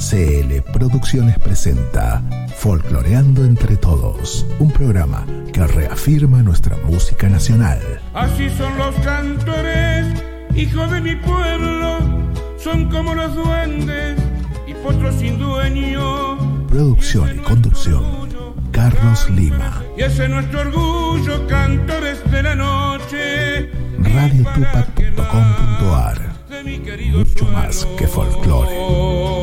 CL Producciones presenta Folcloreando entre Todos, un programa que reafirma nuestra música nacional. Así son los cantores, hijos de mi pueblo, son como los duendes y potros sin dueño. Producción y conducción, Carlos Lima. Y ese es nuestro orgullo, cantores de la noche. radiotupac.com.ar Mucho más que folclore.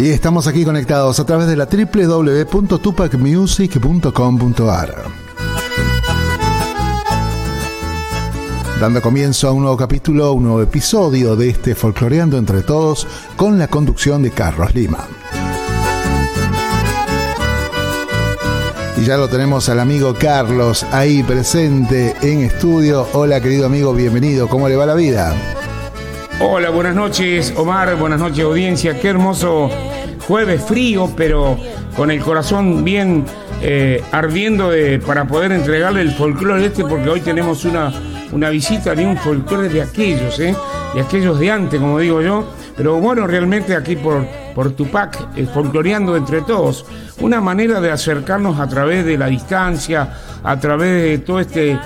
Y estamos aquí conectados a través de la www.tupacmusic.com.ar. Dando comienzo a un nuevo capítulo, un nuevo episodio de este Folcloreando entre Todos con la conducción de Carlos Lima. Y ya lo tenemos al amigo Carlos ahí presente en estudio. Hola querido amigo, bienvenido. ¿Cómo le va la vida? Hola, buenas noches Omar, buenas noches audiencia. Qué hermoso jueves frío, pero con el corazón bien eh, ardiendo de, para poder entregarle el folclore este, porque hoy tenemos una, una visita de un folclore de aquellos, ¿eh? de aquellos de antes, como digo yo. Pero bueno, realmente aquí por, por Tupac, eh, folcloreando entre todos, una manera de acercarnos a través de la distancia, a través de todo este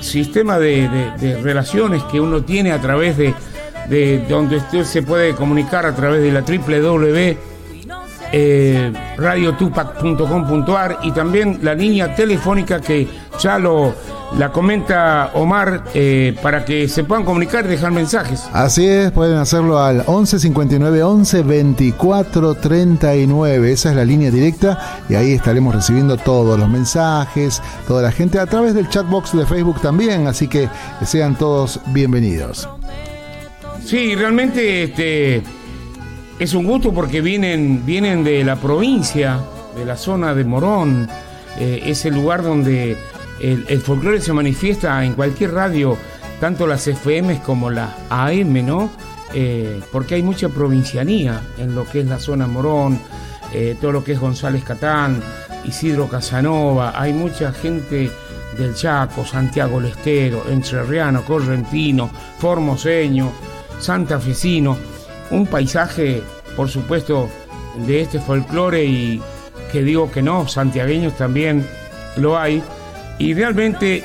sistema de, relaciones que uno tiene a través de, de donde usted se puede comunicar a través de la www eh, radiotupac.com.ar y también la línea telefónica que ya lo la comenta Omar eh, para que se puedan comunicar y dejar mensajes. Así es, pueden hacerlo al 11 59 11 24 39. Esa es la línea directa y ahí estaremos recibiendo todos los mensajes, toda la gente a través del chatbox de Facebook también. Así que sean todos bienvenidos. Sí, realmente este es un gusto porque vienen vienen de la provincia, de la zona de Morón, eh, es el lugar donde el, folclore se manifiesta en cualquier radio, tanto las FM como las AM, ¿no? Eh, porque hay mucha provincianía en lo que es la zona Morón, eh, todo lo que es González Catán, Isidro Casanova, hay mucha gente del Chaco, Santiago Lestero, Entrerriano, Correntino, Formoseño, santafesino, un paisaje, por supuesto, de este folclore y que digo que no, santiagueños también lo hay, y realmente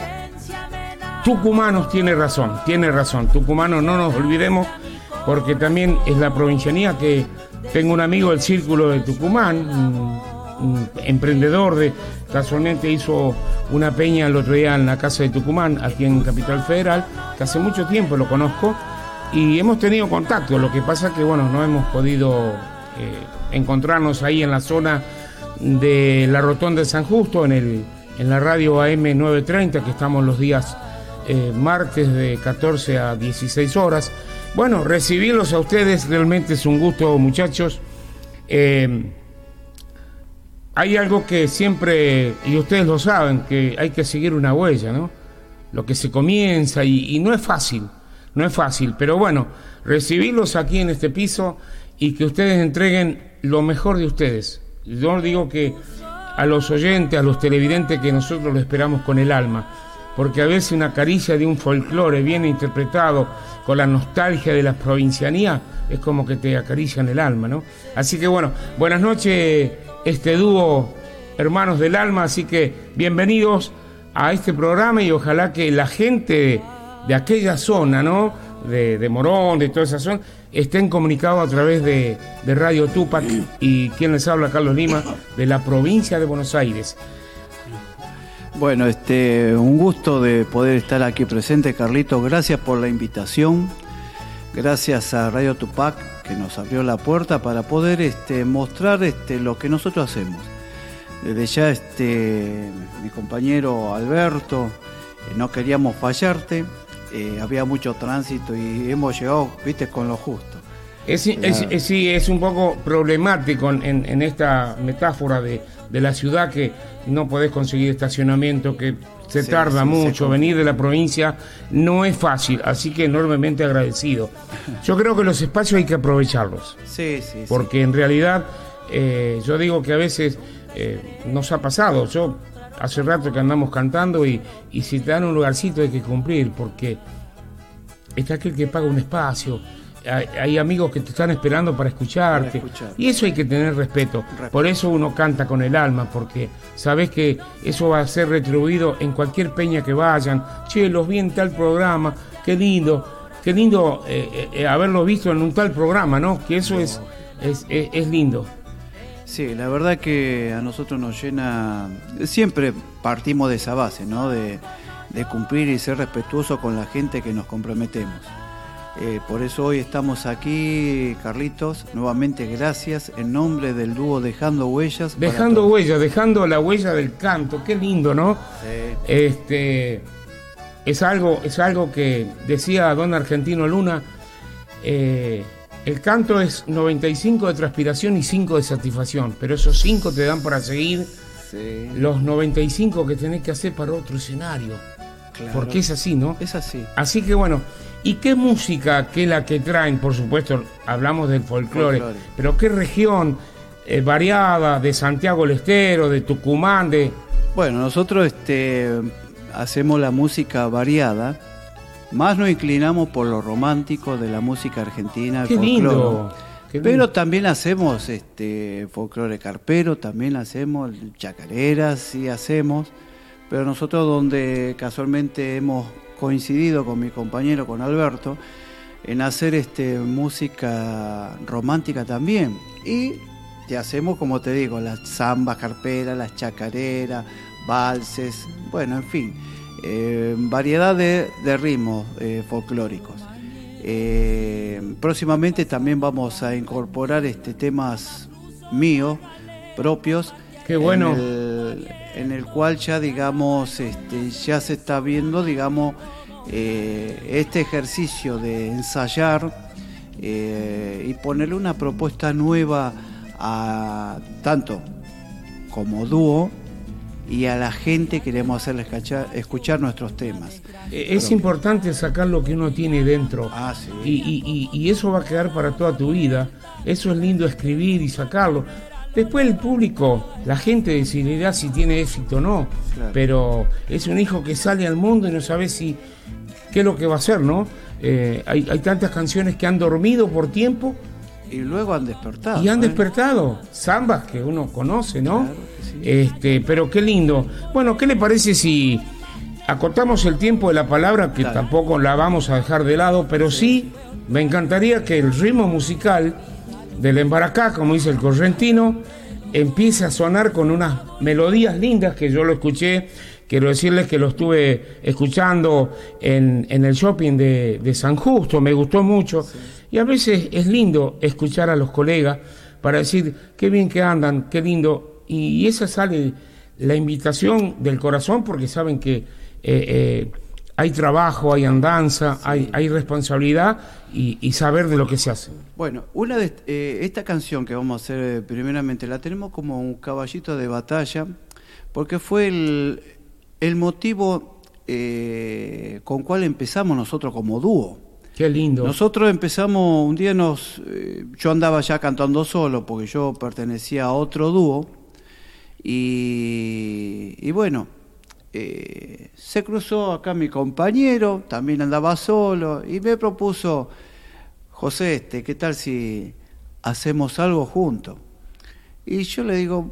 Tucumanos tiene razón, tiene razón, Tucumanos no nos olvidemos, porque también es la provincianía que tengo un amigo del Círculo de Tucumán, un, emprendedor de, casualmente hizo una peña el otro día en la casa de Tucumán, aquí en Capital Federal, que hace mucho tiempo lo conozco, y hemos tenido contacto, lo que pasa que bueno, no hemos podido eh, encontrarnos ahí en la zona de la Rotonda de San Justo, en, el, en la radio AM 930, que estamos los días eh, martes de 14 a 16 horas. Bueno, recibirlos a ustedes realmente es un gusto, muchachos. Eh, hay algo que siempre, y ustedes lo saben, que hay que seguir una huella, ¿no? Lo que se comienza y, y no es fácil, no es fácil, pero bueno, recibirlos aquí en este piso y que ustedes entreguen lo mejor de ustedes. Yo digo que a los oyentes, a los televidentes, que nosotros lo esperamos con el alma, porque a veces una caricia de un folclore bien interpretado con la nostalgia de la provincianía es como que te acarician el alma, ¿no? Así que bueno, buenas noches, este dúo Hermanos del Alma, así que bienvenidos a este programa y ojalá que la gente de aquella zona, ¿no? De, de Morón, de toda esa zona, estén comunicados a través de, de Radio Tupac y quien les habla, Carlos Lima, de la provincia de Buenos Aires. Bueno, este, un gusto de poder estar aquí presente, Carlito. Gracias por la invitación. Gracias a Radio Tupac que nos abrió la puerta para poder este, mostrar este, lo que nosotros hacemos. Desde ya, este, mi compañero Alberto, eh, no queríamos fallarte. Eh, había mucho tránsito y hemos llegado, viste, con lo justo. Es, es- es- sí, es un poco problemático en, en esta metáfora de, de la ciudad que no podés conseguir estacionamiento, que se Sí, tarda sí, mucho, venir de la provincia no es fácil, así que enormemente agradecido. Yo creo que los espacios hay que aprovecharlos, Sí, sí, sí. porque en realidad eh, yo digo que a veces eh, nos ha pasado, yo hace rato que andamos cantando y, y si te dan un lugarcito hay que cumplir, porque está aquel que paga un espacio, hay, hay amigos que te están esperando para escucharte, Para escuchar. y eso hay que tener respeto. Respeto. Por eso uno canta con el alma, porque sabes que eso va a ser retribuido en cualquier peña que vayan. Che, los vi en tal programa, qué lindo, qué lindo eh, eh, haberlo visto en un tal programa, ¿no? Que eso es, es, es- es lindo. Sí, la verdad que a nosotros nos llena, siempre partimos de esa base, ¿no? De, de cumplir y ser respetuosos con la gente que nos comprometemos. Eh, por eso hoy estamos aquí, Carlitos, nuevamente gracias en nombre del dúo Dejando Huellas. Dejando todos. huella, dejando la huella del canto, qué lindo, ¿no? Sí, Este es algo, es algo que decía don Argentino Luna. eh, el canto es 95 de transpiración y 5 de satisfacción, pero esos 5 te dan para seguir sí, los 95 que tenés que hacer para otro escenario. claro. Porque es así, ¿no? Es así. Así que bueno, ¿y qué música que la que traen? Por supuesto, hablamos del folclore, Folclore. pero ¿qué región eh, variada de Santiago del Estero, de Tucumán, de... Bueno, nosotros este, hacemos la música variada, más nos inclinamos por lo romántico de la música argentina. Qué folclore. lindo. qué lindo. Pero también hacemos este folclore carpero, también hacemos chacareras, sí hacemos. Pero nosotros donde casualmente hemos coincidido con mi compañero, con Alberto, en hacer este música romántica también. Y te hacemos, como te digo, las zambas carperas, las chacareras, valses, bueno, en fin, eh, variedad de, de ritmos eh, folclóricos. Eh, próximamente también vamos a incorporar este temas míos propios. Qué bueno. En el, en el cual ya digamos, este, ya se está viendo, digamos, eh, este ejercicio de ensayar y ponerle una propuesta nueva a tanto como dúo y a la gente queremos hacerles escuchar, escuchar nuestros temas. Eh, Es importante sacar lo que uno tiene dentro. Ah, sí. Y, y- y- y eso va a quedar para toda tu vida. Eso es lindo escribir y sacarlo. Después el público, la gente decidirá si tiene éxito o no. Claro. Pero es un hijo que sale al mundo y no sabe si qué es lo que va a hacer, ¿no? Eh, hay, hay tantas canciones que han dormido por tiempo Y luego han despertado. y han ¿eh? despertado. Zambas que uno conoce, ¿no? Claro que sí. Este, pero qué lindo. Bueno, ¿qué le parece si acotamos el tiempo de la palabra, que Dale. tampoco la vamos a dejar de lado, pero sí me encantaría que el ritmo musical del embaracá, como dice el correntino, empiece a sonar con unas melodías lindas que yo lo escuché. Quiero decirles que lo estuve escuchando en, en el shopping de, de San Justo, me gustó mucho. Y a veces es lindo escuchar a los colegas para decir qué bien que andan, qué lindo. Y esa sale la invitación del corazón porque saben que eh, eh, hay trabajo, hay andanza, hay, hay responsabilidad y, y saber de lo que se hace. Bueno, una de eh, esta canción que vamos a hacer eh, primeramente la tenemos como un caballito de batalla porque fue el, el motivo con cual empezamos nosotros como dúo. Qué lindo. Nosotros empezamos, un día nos, eh, yo andaba ya cantando solo porque yo pertenecía a otro dúo y, y bueno, eh, se cruzó acá mi compañero, también andaba solo y me propuso, José, este, ¿qué tal si hacemos algo juntos? Y yo le digo,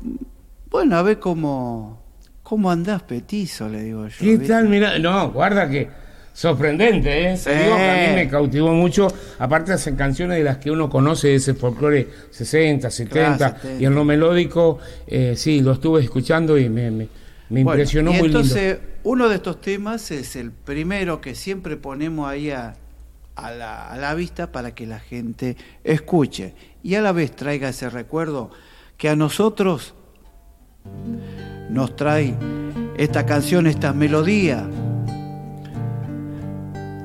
bueno, a ver cómo, cómo andás petizo, le digo yo. ¿Qué ¿viste? tal? Mira, no, guarda que sorprendente, ¿eh? Sí. digo que a mí me cautivó mucho. Aparte hacen canciones de las que uno conoce de ese folclore 60, 70 Claro, 70. y en lo melódico, eh, sí, lo estuve escuchando y me, me- me Bueno, impresionó y muy entonces, uno de estos temas es el primero que siempre ponemos ahí a, a la, a la vista para que la gente escuche y a la vez traiga ese recuerdo que a nosotros nos trae esta canción, esta melodía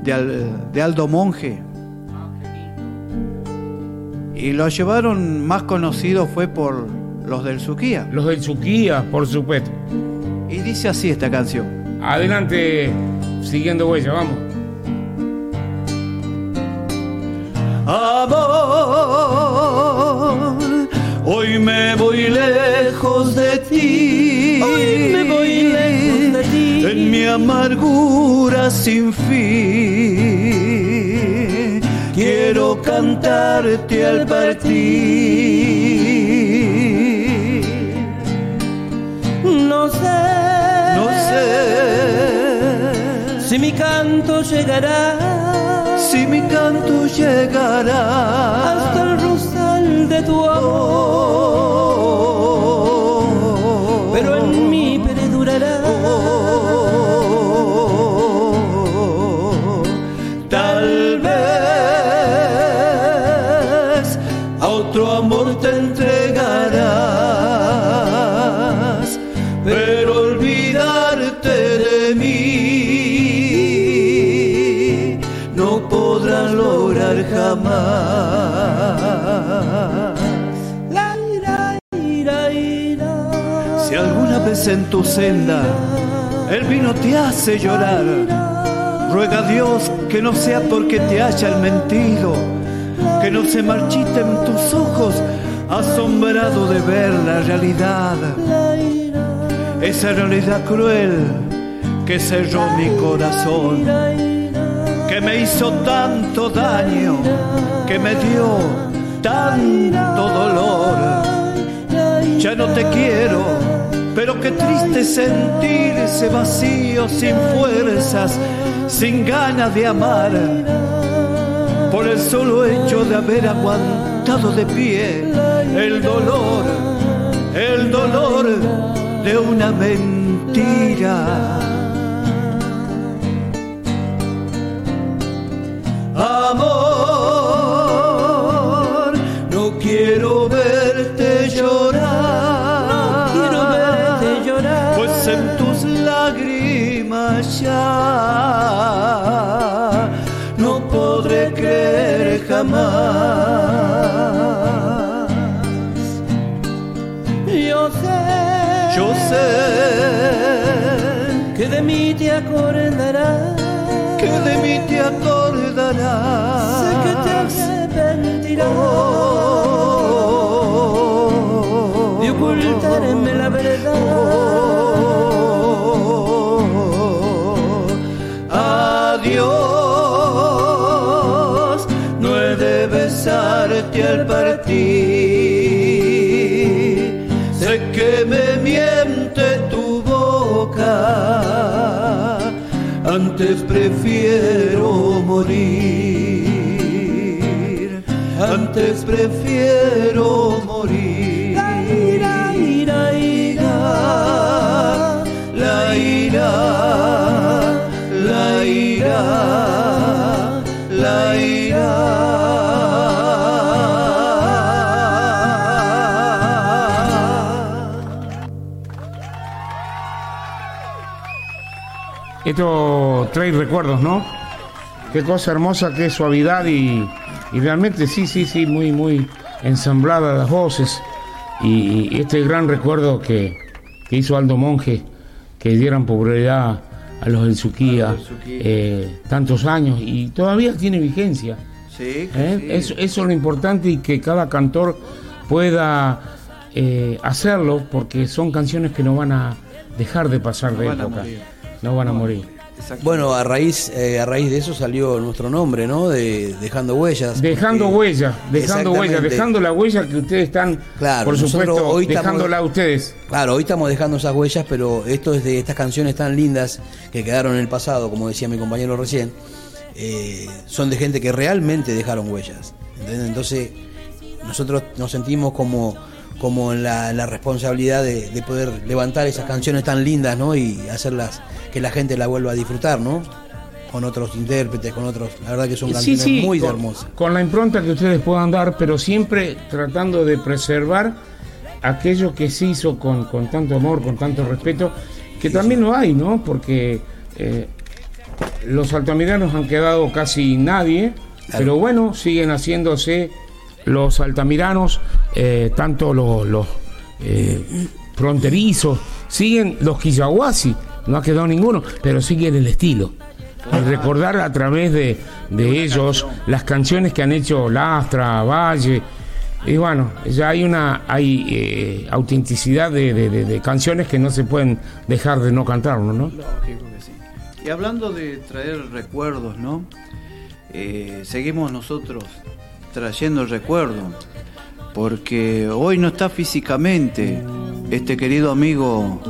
de, Al- de Aldo Monge. Y lo llevaron más conocido fue por los del Suquía. Los del Suquía, por supuesto. Y dice así esta canción. Adelante, siguiendo huella, vamos. Amor, hoy me voy lejos de ti. Hoy me voy lejos de ti. En mi amargura sin fin. Quiero cantarte al partir. No sé, No sé si mi canto llegará si mi canto llegará hasta el rosal de tu amor, otro amor te entregarás, pero olvidarte de mí no podrás lograr jamás. Si alguna vez en tu senda el vino te hace llorar, ruega a Dios que no sea porque te hayan mentido, que no se marchiten tus ojos asombrado de ver la realidad, esa realidad cruel que cerró mi corazón, que me hizo tanto daño, que me dio tanto dolor. Ya no te quiero, pero qué triste sentirse vacío, sin fuerzas, sin ganas de amar. Por el solo hecho de haber aguantado de pie el dolor, el dolor de una mentira. Yo sé, Yo sé que de mí te acordarás. que de mí te acordarás. Sé que te arrepentirás Oh, prefiero morir. Antes prefiero morir. La ira, ira, ira. La ira, la ira, la ira. Esto trae recuerdos, ¿no? Qué cosa hermosa, qué suavidad y, y realmente sí, sí, sí, muy, muy ensamblada las voces. Y, y este gran recuerdo que, que hizo Aldo Monge, que dieran popularidad a los del Suquía, eh, tantos años y todavía tiene vigencia. Sí, ¿eh? Eso, eso es lo importante y que cada cantor pueda eh, hacerlo porque son canciones que no van a dejar de pasar de van a época. morir. No van a morir. Bueno, a raíz, eh, a raíz de eso salió nuestro nombre, ¿no? De Dejando Huellas. Dejando porque- huella, dejando huella, Exactamente. dejando la huella que ustedes están, Claro, por supuesto, hoy estamos- dejándola a ustedes. Claro, hoy estamos dejando esas huellas, pero esto es de estas canciones tan lindas que quedaron en el pasado, como decía mi compañero recién, eh, son de gente que realmente dejaron huellas. ¿entendés? Entonces, nosotros nos sentimos como, como en la, la responsabilidad de, de poder levantar esas canciones tan lindas, ¿no? Y hacerlas que la gente la vuelva a disfrutar, ¿no? Con otros intérpretes, con otros. La verdad que son Sí, canciones sí, muy con, hermosas. con la impronta que ustedes puedan dar, pero siempre tratando de preservar aquello que se hizo con, con tanto amor, con tanto respeto, que también lo hay, ¿no? Porque eh, los altoamericanos han quedado casi nadie, pero bueno, siguen haciéndose los altamiranos, eh, tanto los, eh, fronterizos, siguen los Quillahuasi, no ha quedado ninguno, pero siguen el estilo. Y recordar a través de, de ellos las canciones que han hecho Lastra, Valle, y bueno, ya hay una hay eh, autenticidad de, canciones que no se pueden dejar de no cantarlo, ¿no? Que sí. Y hablando de traer recuerdos, ¿no? Seguimos nosotros trayendo recuerdos, porque hoy no está físicamente este querido amigo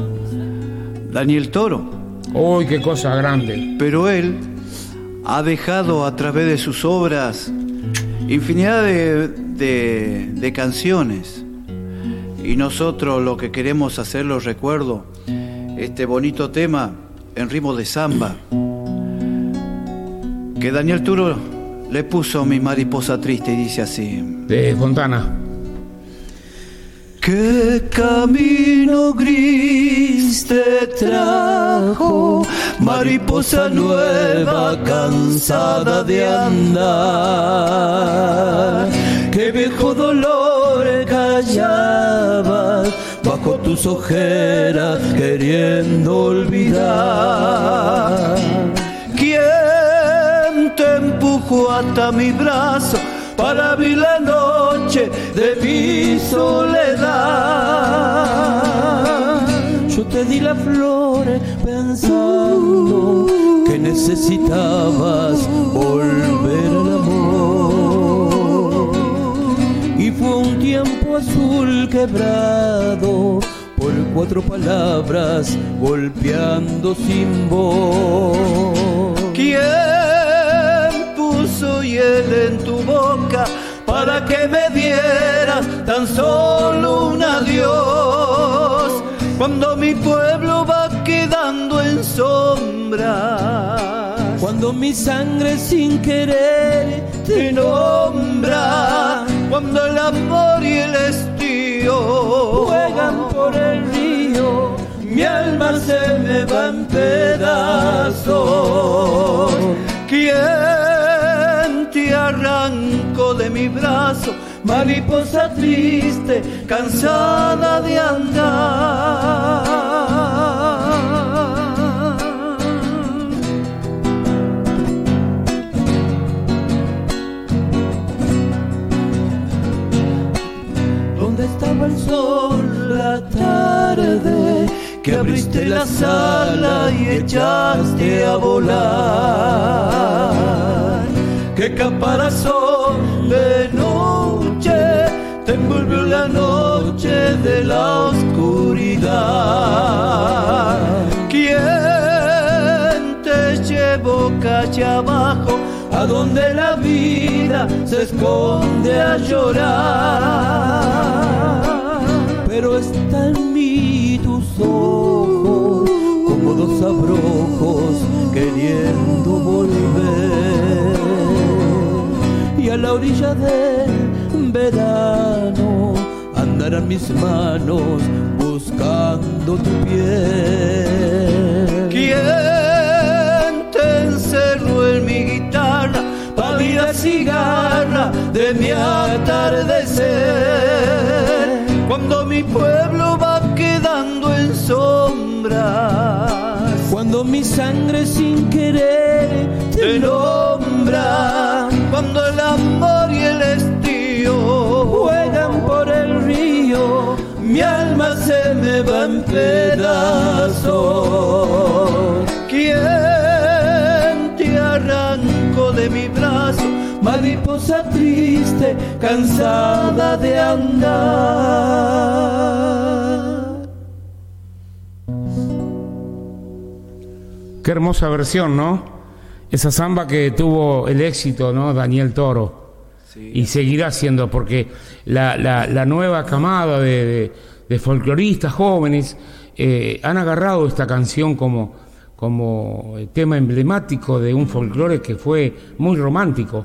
Daniel Toro, Uy, qué cosa grande. pero él ha dejado a través de sus obras infinidad de, de- de canciones. Y nosotros lo que queremos hacer, los recuerdo, este bonito tema en ritmo de samba, que Daniel Turo le puso a mi mariposa triste y dice así. De Fontana. ¿Qué camino gris te trajo, mariposa nueva, cansada de andar? ¿Qué viejo dolor callabas bajo tus ojeras, queriendo olvidar? Mi brazo para abrir la noche de mi soledad? Yo te di las flores pensando que necesitabas volver al amor. Y fue un tiempo azul quebrado por cuatro palabras golpeando sin voz. ¿Quién en tu boca para que me dieras tan solo un adiós? Cuando mi pueblo va quedando en sombra. Cuando mi sangre sin querer te nombra cuando el amor y el estío juegan por el río, mi alma se me va en pedazos. ¿Quién te arrancó de mi brazo, mariposa triste, cansada de andar? donde estaba el sol la tarde que abriste la sala y echaste a volar. Que caparazón de noche te envolvió la noche de la oscuridad. ¿Quién te llevó calle abajo a donde la vida se esconde a llorar? pero está en mí tus ojos como dos abrojos queriendo volver la orilla del verano andarán mis manos buscando tu piel. ¿Quién te encerró en mi guitarra, pálida cigarra de mi atardecer? Cuando mi pueblo va quedando en sombras, cuando mi sangre sin querer te nombra, cuando el amor y el estío juegan por el río mi alma se me va en pedazos. ¿Quién te arrancó de mi brazo, mariposa triste, cansada de andar? Qué hermosa versión, ¿no? Esa samba que tuvo el éxito, ¿no? Daniel Toro. Y seguirá siendo, porque la, la- la nueva camada de, de- de folcloristas jóvenes eh, han agarrado esta canción como, como tema emblemático de un folclore que fue muy romántico.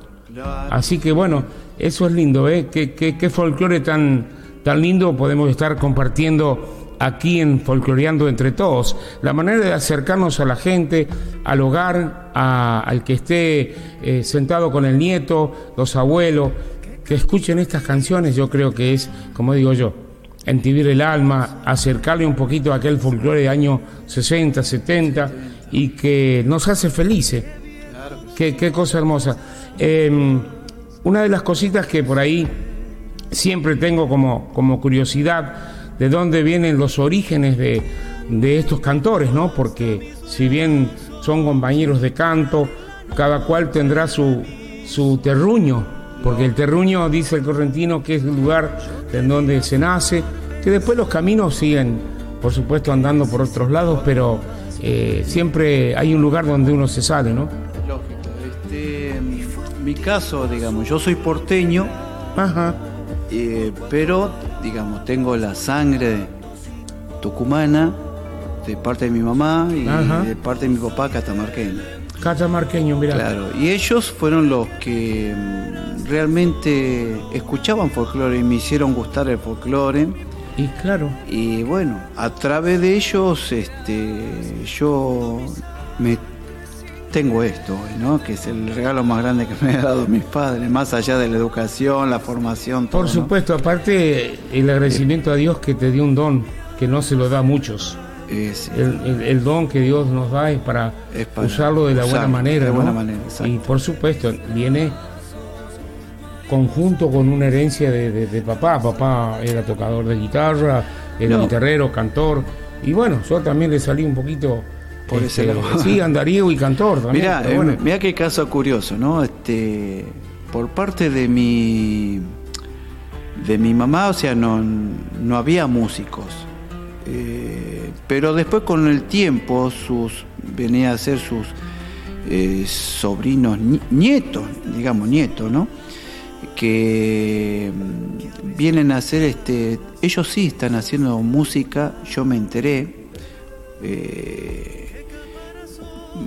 Así que bueno, eso es lindo, ¿eh? Qué, qué, qué folclore tan, tan lindo podemos estar compartiendo aquí en Folcloreando entre todos. La manera de acercarnos a la gente, al hogar, al que esté eh, sentado con el nieto, los abuelos, que escuchen estas canciones, yo creo que es, como digo yo, entibir el alma, acercarle un poquito a aquel folclore de años 60, 70 y que nos hace felices. Qué, qué cosa hermosa. Em, una de las cositas que por ahí siempre tengo como, como curiosidad de dónde vienen los orígenes de, de estos cantores, ¿no? Porque si bien son compañeros de canto, cada cual tendrá su, su terruño, porque el terruño, dice el correntino, que es el lugar en donde se nace, que después los caminos siguen, por supuesto, andando por otros lados, pero eh, siempre hay un lugar donde uno se sale, ¿no? Lógico. Este, mi caso, digamos, yo soy porteño, Ajá. eh, pero, digamos, tengo la sangre tucumana de parte de mi mamá y Ajá. de parte de mi papá catamarqueño. Catamarqueño, mira. Claro, y ellos fueron los que mm, realmente escuchaban folclore y me hicieron gustar el folclore. Y claro, Y bueno, a través de ellos este, yo me tengo esto hoy, ¿no? Que es el regalo más grande que me han dado mis padres, más allá de la educación, la formación, todo, por ¿no? supuesto, aparte el agradecimiento a Dios que te dio un don que no se lo da a muchos. Es- El, el- el don que Dios nos da es para, Es para usarlo de la buena manera. de ¿no? buena manera, y por supuesto, viene conjunto con una herencia de, de- de papá. Papá era tocador de guitarra, era No. guitarrero, cantor. Y bueno, yo también le salí un poquito. Por ese este, lado. Sí, andariego y cantor también. Mira, pero bueno. mira qué caso curioso, ¿no? Este, por parte de mi de mi mamá, o sea, no, no había músicos. Eh, pero después con el tiempo sus venía a ser sus eh, sobrinos ni- nietos, digamos nietos, ¿no? Que mm, vienen a hacer este, ellos sí están haciendo música, yo me enteré. eh,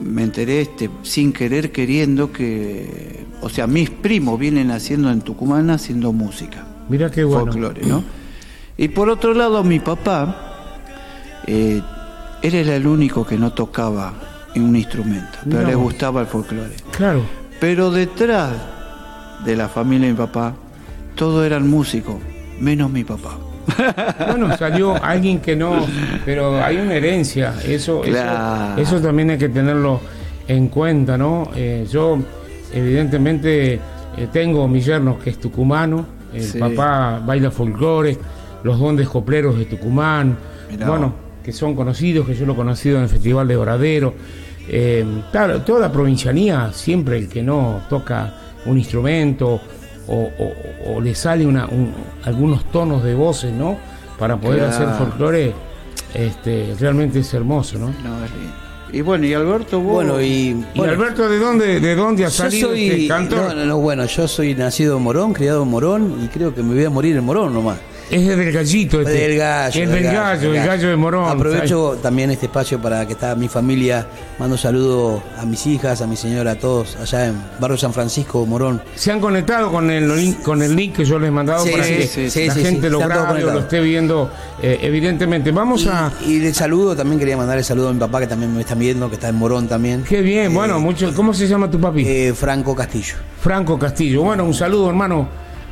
me enteré este, sin querer queriendo que, o sea, mis primos vienen haciendo en Tucumán haciendo música, Mira qué bueno. folclore, ¿no? Y por otro lado, mi papá, eh, él era el único que no tocaba en un instrumento, pero le gustaba el folclore. Claro. Pero detrás de la familia de mi papá, todos eran músicos, menos mi papá. Bueno, salió alguien que no, pero hay una herencia, eso, Claro. eso, eso también hay que tenerlo en cuenta, ¿no? Eh, yo, evidentemente, eh, tengo mi yerno que es tucumano, el Sí. papá baila folclore, los dondes copleros de Tucumán, Mirá bueno, que son conocidos, que yo lo he conocido en el Festival de Doradero. Eh, claro, toda la provincianía, siempre el que no toca un instrumento o, o- o le sale una, un- algunos tonos de voces, ¿no? Para poder Claro. hacer folclore, este, realmente es hermoso, ¿no? No, es lindo. Y bueno, y Alberto, vos... Bueno, y. Y bueno, Alberto, ¿de dónde, de dónde ha salido soy. este cantor? No, no, no, bueno, yo soy nacido en Morón, criado en Morón y creo que me voy a morir en Morón nomás. Es del gallito este. Del gallo. Es del gallo, el gallo de Morón. Aprovecho también este espacio para que está mi familia. Mando saludo a mis hijas, a mi señora, a todos allá en Barrio San Francisco, Morón. Se han conectado con el link, con el link que yo les he mandado Sí, para sí, que sí, la gente lo grabe lo esté viendo, eh, evidentemente. Vamos a. Y, y de saludo también quería mandar el saludo a mi papá que también me están viendo, que está en Morón también. Qué bien, Eh, bueno, mucho. ¿Cómo se llama tu papi? eh, Franco Castillo. Franco Castillo. Bueno, un saludo, hermano.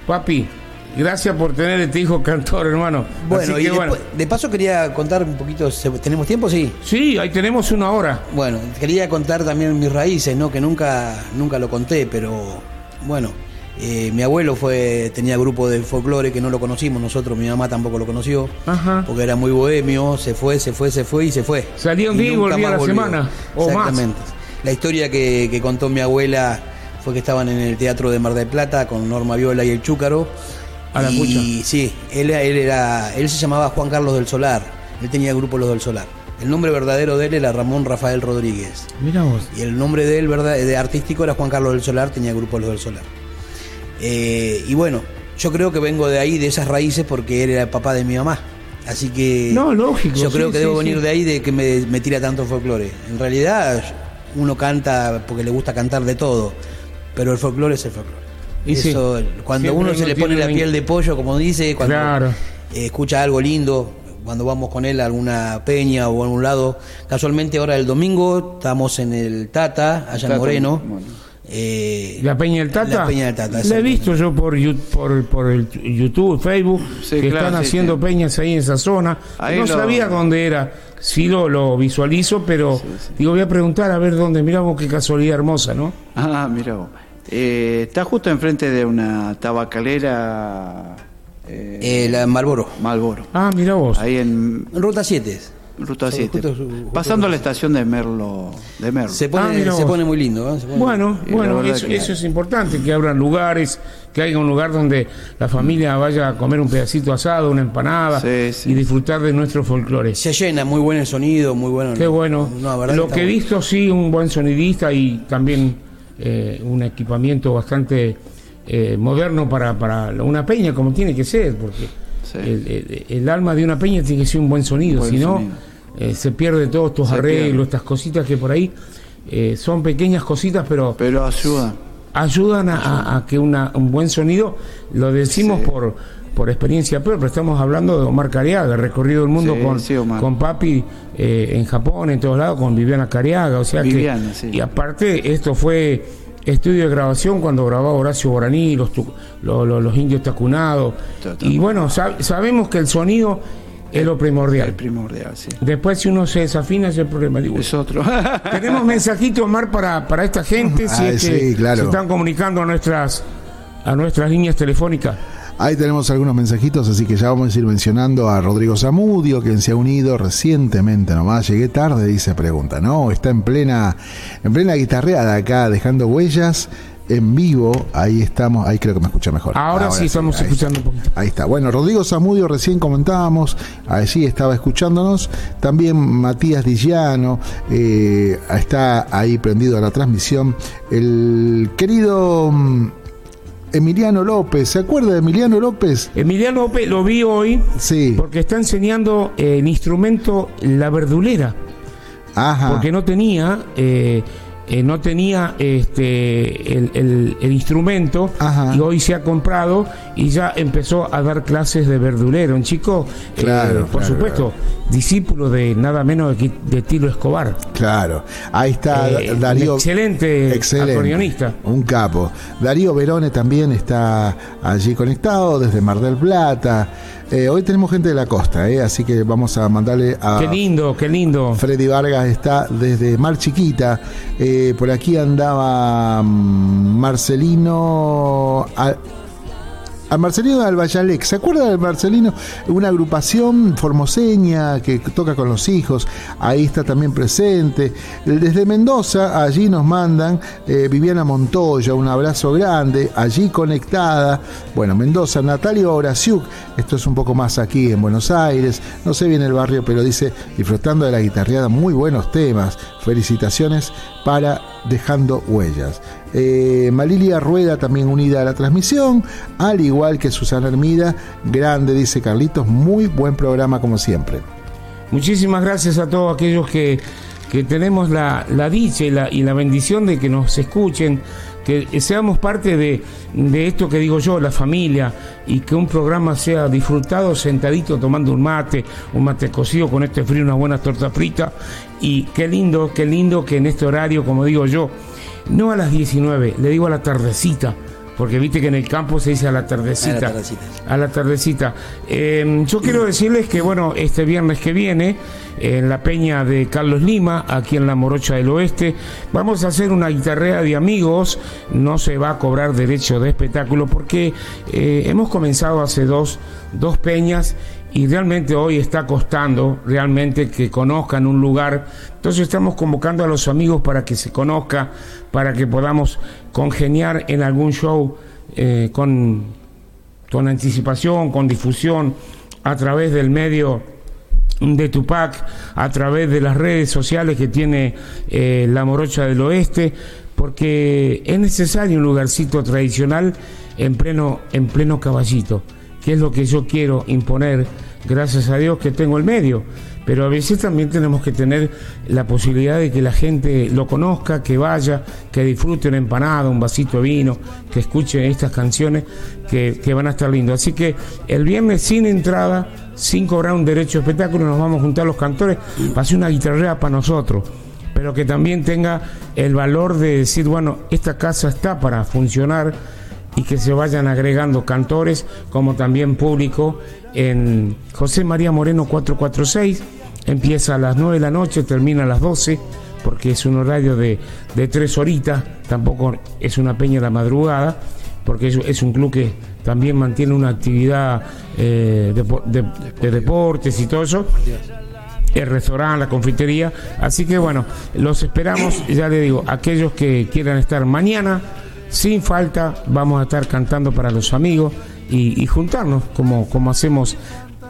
Papi, gracias por tener este hijo cantor, hermano. Bueno, y bueno. de paso quería contar un poquito, ¿se- ¿tenemos tiempo? Sí. Sí, ahí tenemos una hora. Bueno, quería contar también mis raíces, ¿no? Que nunca, nunca lo conté, pero bueno, eh, mi abuelo fue, tenía grupo de folclore que no lo conocimos nosotros, mi mamá tampoco lo conoció, Ajá. porque era muy bohemio, se fue, se fue, se fue y se fue. Salía un día y volvía a la volvió. semana, o más. Exactamente. La historia que, que contó mi abuela fue que estaban en el teatro de Mar del Plata con Norma Viola y el Chúcaro. A la y pucha. sí, él, él era, él se llamaba Juan Carlos del Solar, él tenía el grupo Los del Solar. El nombre verdadero de él era Ramón Rafael Rodríguez. Mira vos. Y el nombre de él, ¿verdad? De artístico era Juan Carlos del Solar, tenía el grupo Los del Solar. Eh, y bueno, yo creo que vengo de ahí, de esas raíces, porque él era el papá de mi mamá. Así que. No, lógico, Yo creo sí, que sí, debo sí. venir de ahí de que me, me tira tanto folclore. En realidad, uno canta porque le gusta cantar de todo, pero el folclore es el folclore. Sí. Eso, cuando Siempre uno se uno le pone la piel de pollo, como dice, cuando Claro. escucha algo lindo, cuando vamos con él a alguna peña o a algún lado. Casualmente ahora el domingo estamos en el Tata, allá en Moreno. bueno. eh, La Peña del Tata. La Peña del Tata. La he visto yo por, por, por el YouTube, Facebook, Sí, que claro, están sí, haciendo sí. peñas ahí en esa zona. Ahí no lo- sabía dónde era. Sí lo, lo visualizo, pero digo, voy a preguntar a ver dónde. Mirá vos qué casualidad hermosa, ¿no? Ah, mira vos. Eh, está justo enfrente de una tabacalera eh, Eh, la Malboro. Malboro. Ah, mirá vos. Ahí en Ruta 7. Ruta Sí, 7. justo- justo- pasando la estación de Merlo. De Merlo. Se Ah, pone, mira se pone muy lindo. ¿eh? Pone- Bueno, la bueno, eso, que- eso es importante, que abran lugares, que haya un lugar donde la familia vaya a comer un pedacito asado, una empanada Sí, sí. y disfrutar de nuestro folclore. Se llena, muy buen el sonido, muy bueno. Qué bueno. No, Lo que he visto, sí, un buen sonidista y también eh, un equipamiento bastante eh, moderno para, para una peña, como tiene que ser, porque Sí. el, el- el alma de una peña tiene que ser un buen sonido, si no, eh, se pierde todos estos Se arreglos, pierde. estas cositas que por ahí son pequeñas cositas, pero Pero ayuda. ayudan a, a- a que una, un buen sonido, lo decimos Sí. por, por experiencia propia, pero estamos hablando de Omar Cariaga, recorrido el mundo Sí, con, sí, Omar. con Papi eh, en Japón, en todos lados, con Viviana Cariaga, o sea Viviana, que... sí. Y aparte, esto fue estudio de grabación cuando grababa Horacio Guaraní, los, tu- lo- lo- los indios tacunados, y bueno, sab- sabemos que el sonido es lo El primordial. primordial, sí. Después si uno se desafina es el problema. digo. Es otro. Tenemos mensajitos, Omar, para, para esta gente, si Ah, es que sí, claro. se están comunicando a nuestras, a nuestras líneas telefónicas. Ahí tenemos algunos mensajitos, así que ya vamos a ir mencionando a Rodrigo Zamudio, quien se ha unido recientemente nomás. Llegué tarde, dice pregunta. No, está en plena, en plena guitarreada acá, dejando huellas en vivo. Ahí estamos, ahí creo que me escucha mejor. Ahora, sí estamos escuchando un poquito. Ahí está. Bueno, Rodrigo Zamudio recién comentábamos, allí estaba escuchándonos. También Matías Dillano eh, está ahí prendido a la transmisión. El querido mm, Emiliano López, ¿se acuerda de Emiliano López? Emiliano López lo vi hoy Sí. porque está enseñando eh, el instrumento la verdulera, Ajá. porque no tenía, eh, eh, no tenía este el, el- el instrumento Ajá. y hoy se ha comprado y ya empezó a dar clases de verdulero. Un chico, eh, Claro, por claro, supuesto, discípulo de nada menos de, de Tilo Escobar. Claro. Ahí está Eh, Darío. un excelente Excelente. acordeonista. Un capo. Darío Verone también está allí conectado desde Mar del Plata. Eh, hoy tenemos gente de la costa, eh, así que vamos a mandarle a Qué lindo, qué lindo. Freddy Vargas está desde Mar Chiquita. Por aquí andaba mm, Marcelino. Al, a Marcelino de Albayalec. ¿Se acuerda del Marcelino? Una agrupación formoseña que toca con los hijos. Ahí está también presente. Desde Mendoza, allí nos mandan eh, Viviana Montoya. Un abrazo grande. Allí conectada. Bueno, Mendoza, Natalia Horasiuk. Esto es un poco más aquí en Buenos Aires. No sé bien el barrio, pero dice disfrutando de la guitarreada. Muy buenos temas. Felicitaciones para Dejando Huellas. Eh, Malilia Rueda también unida a la transmisión, al igual que Susana Hermida. Grande, dice Carlitos. Muy buen programa como siempre. Muchísimas gracias a todos aquellos que, que tenemos la, la dicha y la, y la bendición de que nos escuchen, que seamos parte de, de esto que digo yo, la familia, y que un programa sea disfrutado sentadito tomando un mate, un mate cocido con este frío, una buena torta frita. Y qué lindo, qué lindo que en este horario, como digo yo, no a las 19, le digo a la tardecita. Porque viste que en el campo se dice a la tardecita. A la tardecita. A la tardecita. Eh, yo quiero decirles que, bueno, este viernes que viene, en la peña de Carlos Lima, aquí en la Morocha del Oeste, vamos a hacer una guitarrea de amigos. No se va a cobrar derecho de espectáculo porque eh, hemos comenzado hace dos, dos peñas y realmente hoy está costando realmente que conozcan un lugar. Entonces estamos convocando a los amigos para que se conozca, para que podamos congeniar en algún show eh, con, con anticipación, con difusión, a través del medio de Tupac, a través de las redes sociales que tiene eh, la Morocha del Oeste, porque es necesario un lugarcito tradicional en pleno, en pleno caballito, que es lo que yo quiero imponer, gracias a Dios que tengo el medio. Pero a veces también tenemos que tener la posibilidad de que la gente lo conozca, que vaya, que disfrute una empanada, un vasito de vino, que escuche estas canciones que, que van a estar lindas. Así que el viernes sin entrada, sin cobrar un derecho de espectáculo, nos vamos a juntar los cantores para hacer una guitarrea para nosotros. pero que también tenga el valor de decir, bueno, esta casa está para funcionar y que se vayan agregando cantores como también público en José María Moreno 446. Empieza a las 9 de la noche, termina a las 12, porque es un horario de, de tres horitas, tampoco es una peña de la madrugada, porque es, un club que también mantiene una actividad eh, de deportes y todo eso el restaurante, la confitería. Así que bueno, los esperamos, ya le digo, aquellos que quieran estar mañana, sin falta, vamos a estar cantando para los amigos y, juntarnos, como, como hacemos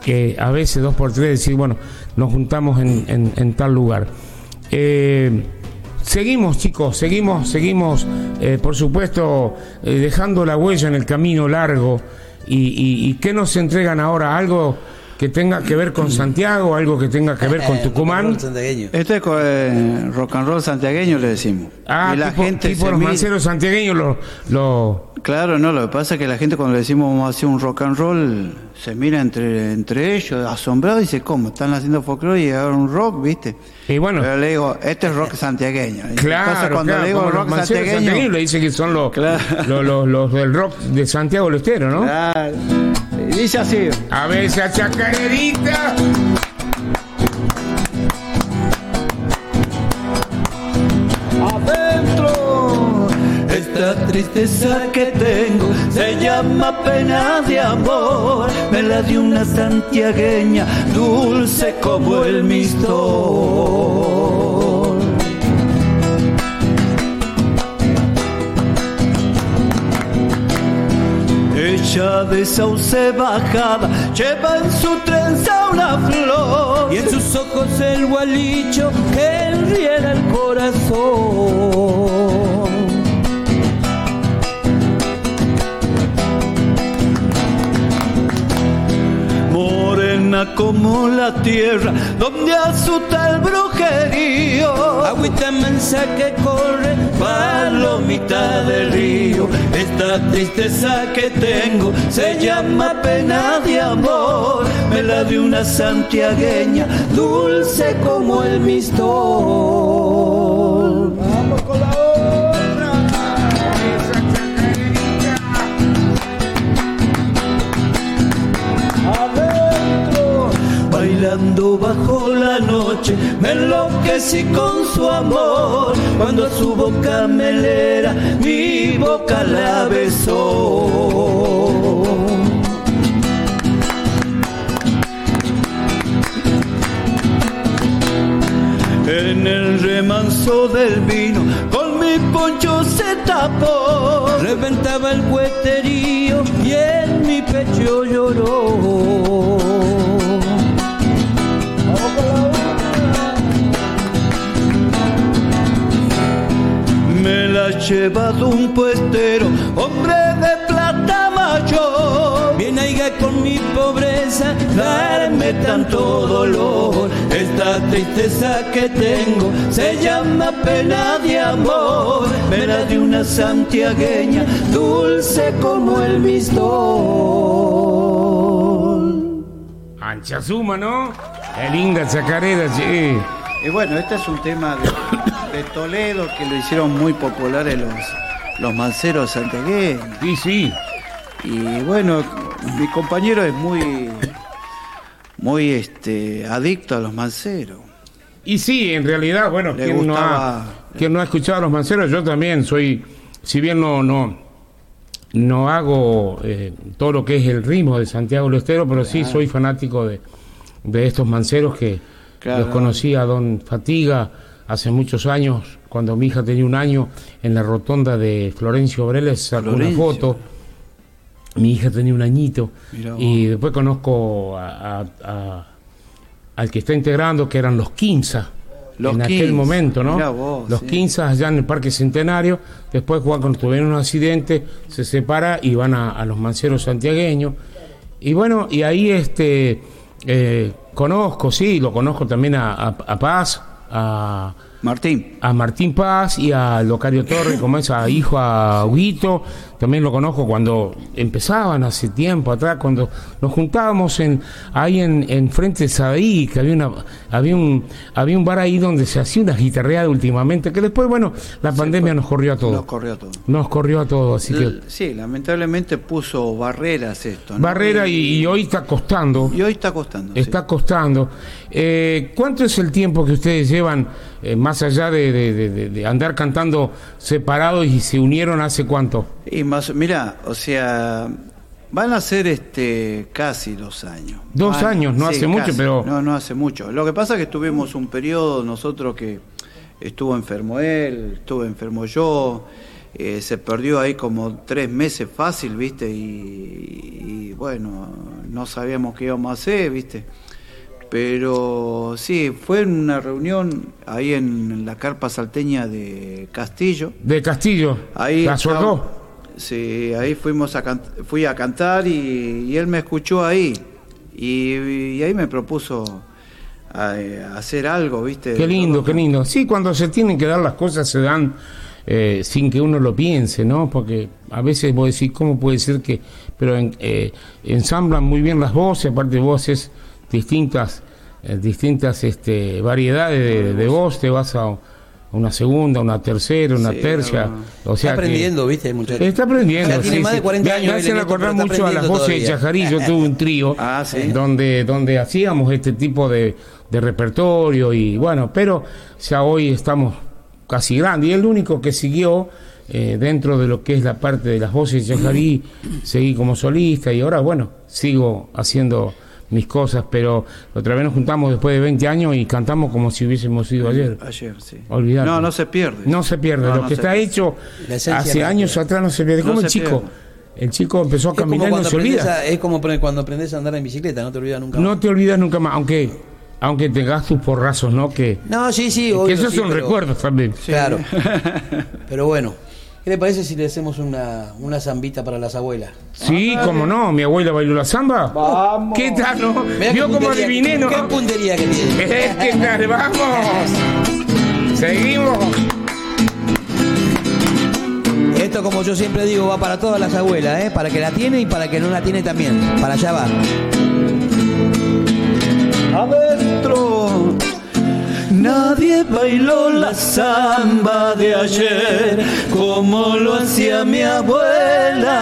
que a veces dos por tres, decir, bueno, nos juntamos en, en- tal lugar. Eh, Seguimos, chicos, seguimos, seguimos, eh, por supuesto, eh, dejando la huella en el camino largo. Y qué nos entregan ahora? ¿Algo que tenga que ver con Santiago? ¿Algo que tenga que ver con Eh, Tucumán? rock santiagueño. Este es eh, rock and roll santiagueño le decimos. Ah, y la tipo, gente tipo los manceros santiagueños lo, lo- Claro, no, lo que pasa es que la gente cuando le decimos vamos a hacer un rock and roll, se mira entre, entre ellos, asombrado, y dice, ¿cómo? Están haciendo folclore y ahora un rock, ¿viste? Y bueno. Pero le digo, este es rock santiagueño. Y Claro, entonces cuando claro, le digo los rock manceros santiagueño, le dicen que son los, Claro. los, los- los del rock de Santiago del Estero, ¿no? Claro. Y dice así, A ver esa chacarerita. adentro. Esta tristeza que tengo se llama pena de amor. Me la dio una santiagueña, dulce como el mistol. Ella de sauce bajada lleva en su trenza una flor y en sus ojos el gualicho que enrieda el corazón. Como la tierra donde asusta el brujerío. Agüita mansa que corre, palomita del río. Esta tristeza que tengo se llama pena de amor. Me la dio una santiagueña, dulce como el mistol. Bailando bajo la noche, me enloquecí con su amor. Cuando su boca melera, mi boca la besó. En el remanso del vino, con mi poncho se tapó. Reventaba el cueterío y en mi pecho lloró. Llevado un puestero, hombre de plata mayor. Viene aiga con mi pobreza, darme tanto dolor. Esta tristeza que tengo se llama pena de amor. Me la de una santiagueña, dulce como el mistol. Ancha suma, ¿no? Qué linda chacarera, sí. Y bueno, este es un tema de, de Toledo que lo hicieron muy populares los, los manceros santiagueños. Sí, sí. Y bueno, mi compañero es muy, muy este, adicto a los manceros. Y sí, en realidad, bueno, Le quien no, ha, quien no ha escuchado a los manceros, yo también soy, si bien no, no, no hago eh, todo lo que es el ritmo de Santiago del Estero, pero sí soy fanático de, de estos manceros que Claro. los conocí a Don Fatiga hace muchos años, cuando mi hija tenía un año, en la rotonda de Florencio Breles, sacó una foto. Mi hija tenía un añito. Y después conozco a- a- a- al que está integrando, que eran los Quinza. Los en aquel momento, ¿no? vos, los sí. Quinza allá en el Parque Centenario. Después, Juan, cuando tuvieron un accidente, se separa y van a, los manceros santiagueños. Y bueno, y ahí este eh, conozco, sí, lo conozco también a Paz, a, Martín. A Martín Paz y a Locario Torre, como es a hijo a Huguito. También lo conozco cuando empezaban hace tiempo atrás, cuando nos juntábamos en ahí en, en frente de Sadaí, que había una había un había un bar ahí donde se hacía una guitarreada últimamente, que después, bueno, la pandemia nos corrió a todos. Nos corrió a todos. Nos corrió a todos, así que Sí, lamentablemente puso barreras esto. ¿no? barrera y, y hoy está costando. Y hoy está costando. sí. Está costando. Eh, ¿Cuánto es el tiempo que ustedes llevan, eh, más allá de, de- de- de- de andar cantando separados y se unieron hace cuánto? Y más, mira, o sea, van a ser este casi dos años. Dos Van- años, no hace mucho, pero- No, no hace mucho. Lo que pasa es que tuvimos un periodo nosotros que estuvo enfermo él, estuve enfermo yo, eh, se perdió ahí como tres meses fácil, ¿viste? Y, y, bueno, no sabíamos qué íbamos a hacer, ¿viste? Pero sí, fue en una reunión ahí en la carpa salteña de Castillo. De Castillo. Ahí ¿La estaba-? Sí, ahí fuimos a can- fui a cantar y, y él me escuchó ahí. Y, y ahí me propuso a- eh, hacer algo, ¿viste? Qué lindo, qué lindo. Sí, cuando se tienen que dar las cosas se dan eh, sin que uno lo piense, ¿no? Porque a veces vos decís, ¿cómo puede ser que...? Pero en- eh, ensamblan muy bien las voces, aparte voces distintas, eh, distintas este, variedades de, de voz, te vas a una segunda, una tercera, una Sí, tercia. no. O sea está aprendiendo, ¿viste, muchacho? Está aprendiendo. Ya tiene sí, más sí. de 40 Me- años Me hacen acordar mucho a las voces de todavía. Chajarí. Yo tuve un trío Ah, sí. donde, donde hacíamos este tipo de, de repertorio y bueno, pero ya hoy estamos casi grandes. Y el único que siguió eh, dentro de lo que es la parte de las voces de Chajarí, seguí como solista y ahora, bueno, sigo haciendo mis cosas, pero otra vez nos juntamos después de 20 años y cantamos como si hubiésemos ido ayer. Ayer, sí. Olvidate. No, no se pierde. No se pierde. No, lo no que se está pierde. hecho hace años atrás no se pierde. No Como el chico. pierde. El chico empezó a caminar y no cuando se aprendes olvida. a, es como cuando aprendes a andar en bicicleta, no te olvidas nunca No más. te olvidas nunca más, aunque aunque tengas tus porrazos, ¿no? Que, No, sí, sí, que obvio, esos sí, son pero- recuerdos también. Claro. pero bueno, ¿qué le parece si le hacemos una, una zambita para las abuelas? Sí, como no, mi abuela bailó la samba. Vamos. ¿Qué tal, no? Vio como adiviné, ¿no? Qué puntería que tiene. ¿Qué tal? Vamos. Seguimos. Esto, como yo siempre digo, va para todas las abuelas, ¿eh? Para que la tiene y para que no la tiene también. Para allá va. adentro. Nadie bailó la samba de ayer como lo hacía mi abuela.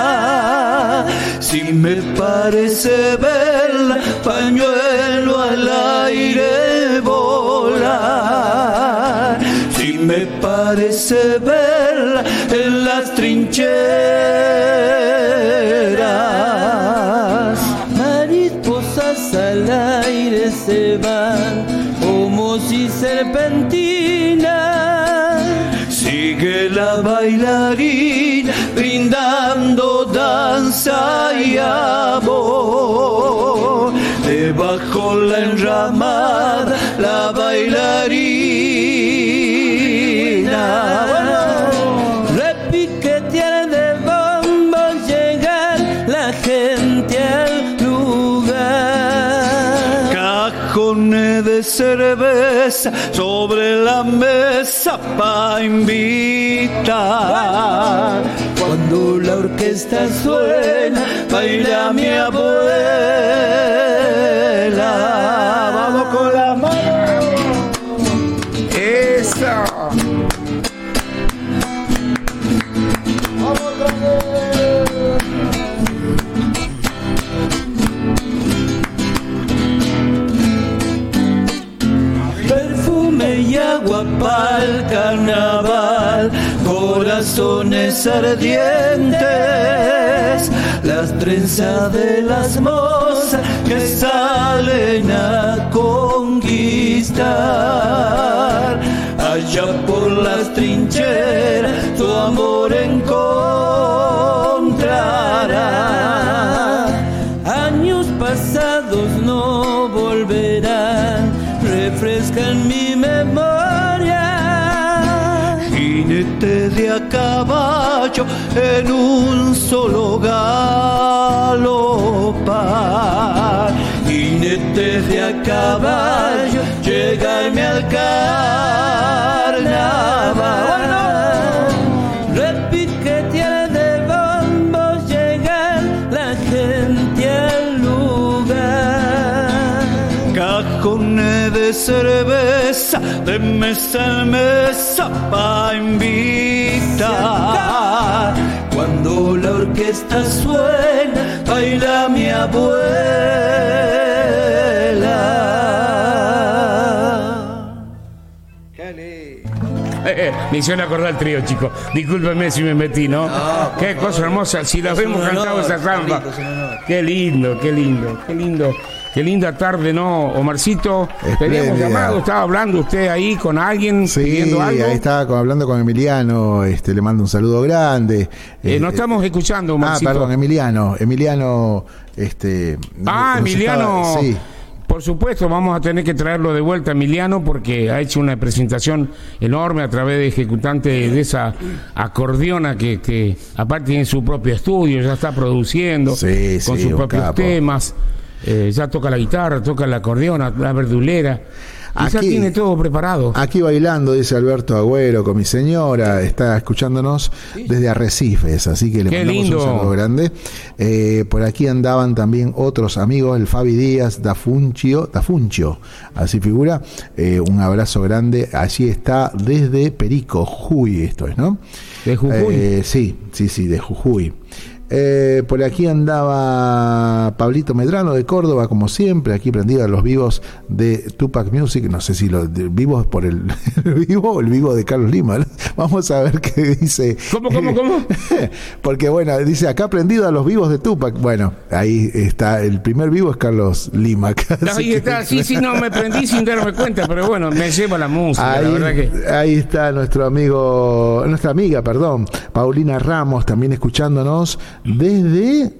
Si me parece verla, pañuelo al aire volar. Si me parece verla la bailarina brindando danza y amor. Debajo la enramada la bailarina. Bombos llegar la gente al lugar. Cajones de cerveza sobre la mesa para invitar. Cuando la orquesta suena, baila mi abuela. Ardientes, las trenzas de las mozas que salen a conquistar. Allá por las trincheras tu amor encontrará. A caballo en un solo galopar. Jinete de a caballo, llegarme al carnaval. de cerveza de mesa en mesa para invitar. Cuando la orquesta suena, baila mi abuela. Eh, me hicieron acordar el trío, chicos. Discúlpenme si me metí, ¿no? qué cosa hermosa. Si la vemos cantado esa honor. Qué lindo, qué lindo, qué lindo. Qué linda tarde, ¿no, Omarcito? Teníamos llamado, estaba hablando usted ahí con alguien Sí, pidiendo algo. ahí estaba hablando con Emiliano, este, le mando un saludo grande. Eh, no Eh, estamos escuchando, Ah, Omarcito. perdón, Emiliano, Emiliano, este... Ah, Emiliano. estaba- sí, Por supuesto, vamos a tener que traerlo de vuelta, Emiliano, porque ha hecho una presentación enorme a través de ejecutante de esa acordeona que, que aparte tiene su propio estudio, ya está produciendo Sí, con sí, sus propios capo. temas. Eh, ya toca la guitarra, toca la acordeona, la verdulera. Y ya Aquí- tiene todo preparado. Aquí bailando, dice Alberto Agüero, con mi señora, está escuchándonos desde Arrecifes, así que le Qué mandamos lindo. un saludo grande. Eh, por aquí andaban también otros amigos, el Fabi Díaz, Dafuncio, Dafuncio, así figura. Eh, un abrazo grande. Allí está desde Perico, Jujuy, esto es, ¿no? De Jujuy. Eh, sí, sí, sí, de Jujuy. Eh, por aquí andaba Pablito Medrano de Córdoba, como siempre, aquí prendido a los vivos de Tupac Music. No sé si los vivos por el, el vivo o el vivo de Carlos Lima. Vamos a ver qué dice. ¿Cómo, cómo, cómo? Porque bueno, dice acá prendido a los vivos de Tupac. Bueno, ahí está, el primer vivo es Carlos Lima. Ahí que- está, sí, sí, no, me prendí sin darme cuenta, pero bueno, me lleva la música, Ahí, la verdad que... ahí está nuestro amigo, nuestra amiga, perdón, Paulina Ramos, también escuchándonos desde.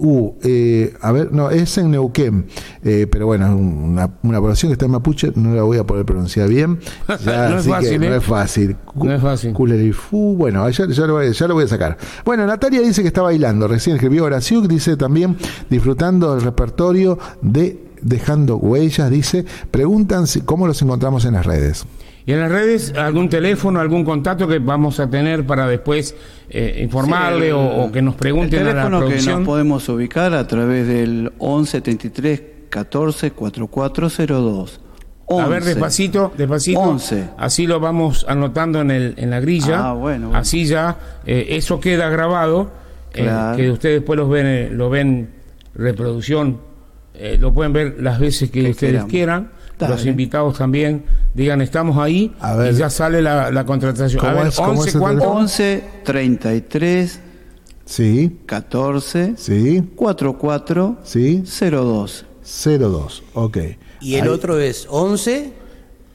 Uh, eh, a ver, no, es en Neuquén, eh, pero bueno, es una, una población que está en Mapuche, no la voy a poder pronunciar bien. Ya, No es así que ¿eh? No es fácil. No es fácil. Culerifú, bueno, ya, ya, lo voy, ya lo voy a sacar. Bueno, Natalia dice que está bailando, recién escribió Horaciuk, dice también disfrutando del repertorio de Dejando Huellas, dice, preguntan si, cómo los encontramos en las redes. Y en las redes, algún teléfono, algún contacto que vamos a tener para después eh, informarle Sí, el- o, o que nos pregunten el a la teléfono que producción. nos podemos ubicar a través del 11 33 14 4402. A ver, 11. despacito, despacito. 11. Así lo vamos anotando en, el, en la grilla. Ah, bueno, bueno. Así ya, eh, eso queda grabado. eh, Claro. que ustedes después los ven, eh, lo ven reproducción. eh, lo pueden ver las veces que, Que ustedes quieran. Dale. Los invitados también digan, estamos ahí. A ver. y ya sale la, la contratación. A ¿Cómo ver, es- cómo 11, es el ¿cuánto? teléfono? 11 33 Sí, 14 sí, 44 sí, 02. 02, ok. Y el Ahí, otro es 11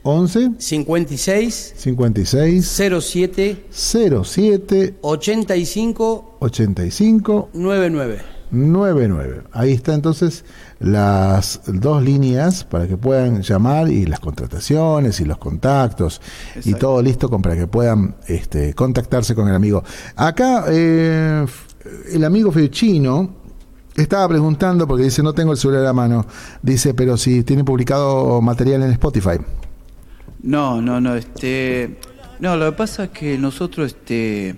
11 56 56 07 07 85 85 99. 99. Ahí está entonces las dos líneas para que puedan llamar y las contrataciones y los contactos y todo listo con- para que puedan este, contactarse con el amigo. Acá eh, el amigo Fechino estaba preguntando porque dice no tengo el celular a mano. Dice, pero si tiene publicado material en Spotify. No, no, no, este no, lo que pasa es que nosotros este